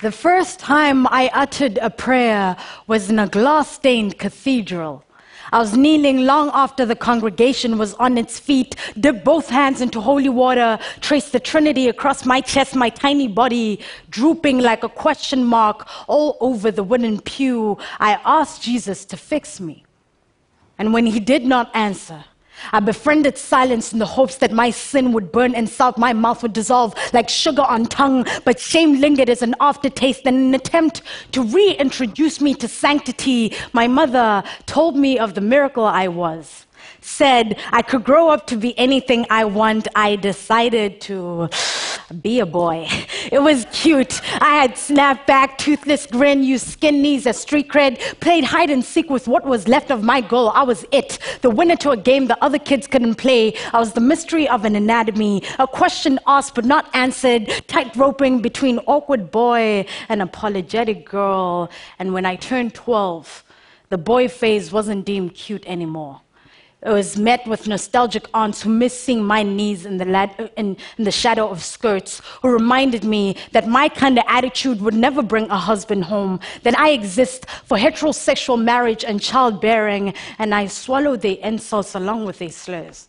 The first time I uttered a prayer was in a glass stained cathedral. I was kneeling long after the congregation was on its feet, dipped both hands into holy water, traced the Trinity across my chest, my tiny body drooping like a question mark all over the wooden pew. I asked Jesus to fix me. And when he did not answer, I befriended silence in the hopes that my sin would burn and salt my mouth would dissolve like sugar on tongue, but shame lingered as an aftertaste in an attempt to reintroduce me to sanctity. My mother told me of the miracle I was, said I could grow up to be anything I want. I decided to be a boy. It was cute. I had snapback, toothless grin, used skin knees as street cred, played hide and seek with what was left of my goal. I was it, the winner to a game the other kids couldn't play. I was the mystery of an anatomy, a question asked but not answered, tight roping between awkward boy and apologetic girl. And when I turned 12, the boy phase wasn't deemed cute anymore. I was met with nostalgic aunts who missed seeing my knees in the, in, in the shadow of skirts, who reminded me that my kind of attitude would never bring a husband home, that I exist for heterosexual marriage and childbearing, and I swallowed the insults along with the slurs.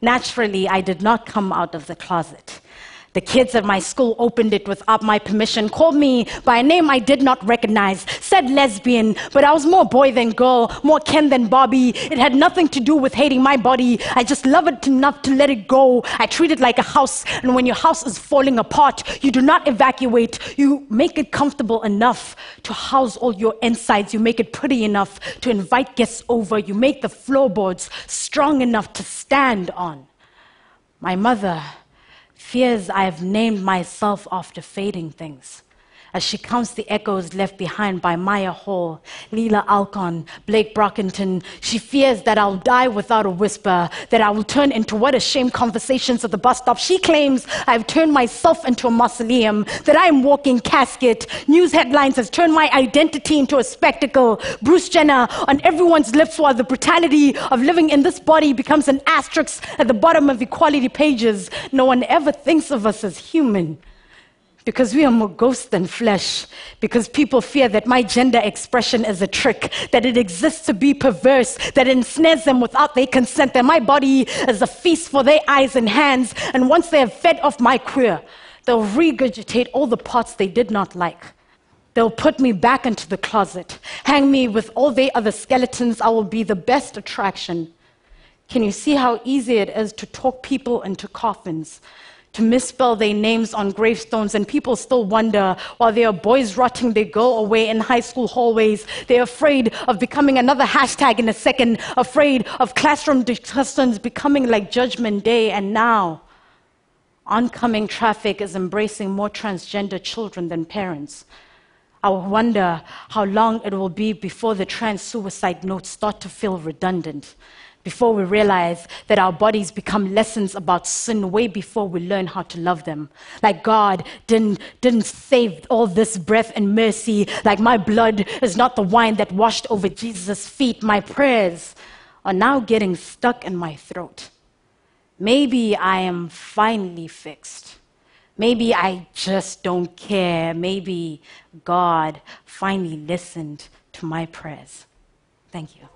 Naturally, I did not come out of the closet. The kids at my school opened it without my permission, called me by a name I did not recognize, said lesbian, but I was more boy than girl, more Ken than Barbie. It had nothing to do with hating my body. I just love it enough to let it go. I treat it like a house, and when your house is falling apart, you do not evacuate. You make it comfortable enough to house all your insides. You make it pretty enough to invite guests over. You make the floorboards strong enough to stand on. My mother fears I have named myself after fading things. As she counts the echoes left behind by Mya Hall, Leelah Alcorn, Blake Brockington, she fears that I'll die without a whisper, that I will turn into what a shame conversations at the bus stop. She claims I've turned myself into a mausoleum, that I am walking casket. News headlines has turned my identity into a spectacle. Bruce Jenner on everyone's lips while the brutality of living in this body becomes an asterisk at the bottom of equality pages. No one ever thinks of us as human because we are more ghost than flesh, because people fear that my gender expression is a trick, that it exists to be perverse, that it ensnares them without their consent, that my body is a feast for their eyes and hands, and once they have fed off my queer, they'll regurgitate all the parts they did not like. They'll put me back into the closet, hang me with all their other skeletons. I will be the best attraction. Can you see how easy it is to talk people into coffins? To misspell their names on gravestones, and people still wonder while there are boys rotting their girl away in high school hallways. They're afraid of becoming another hashtag in a second, afraid of classroom discussions becoming like Judgment Day, and now oncoming traffic is embracing more transgender children than parents. I wonder how long it will be before the trans suicide notes start to feel redundant before we realize that our bodies become lessons about sin way before we learn how to love them. Like God didn't, didn't save all this breath and mercy. Like my blood is not the wine that washed over Jesus' feet. My prayers are now getting stuck in my throat. Maybe I am finally fixed. Maybe I just don't care. Maybe God finally listened to my prayers. Thank you.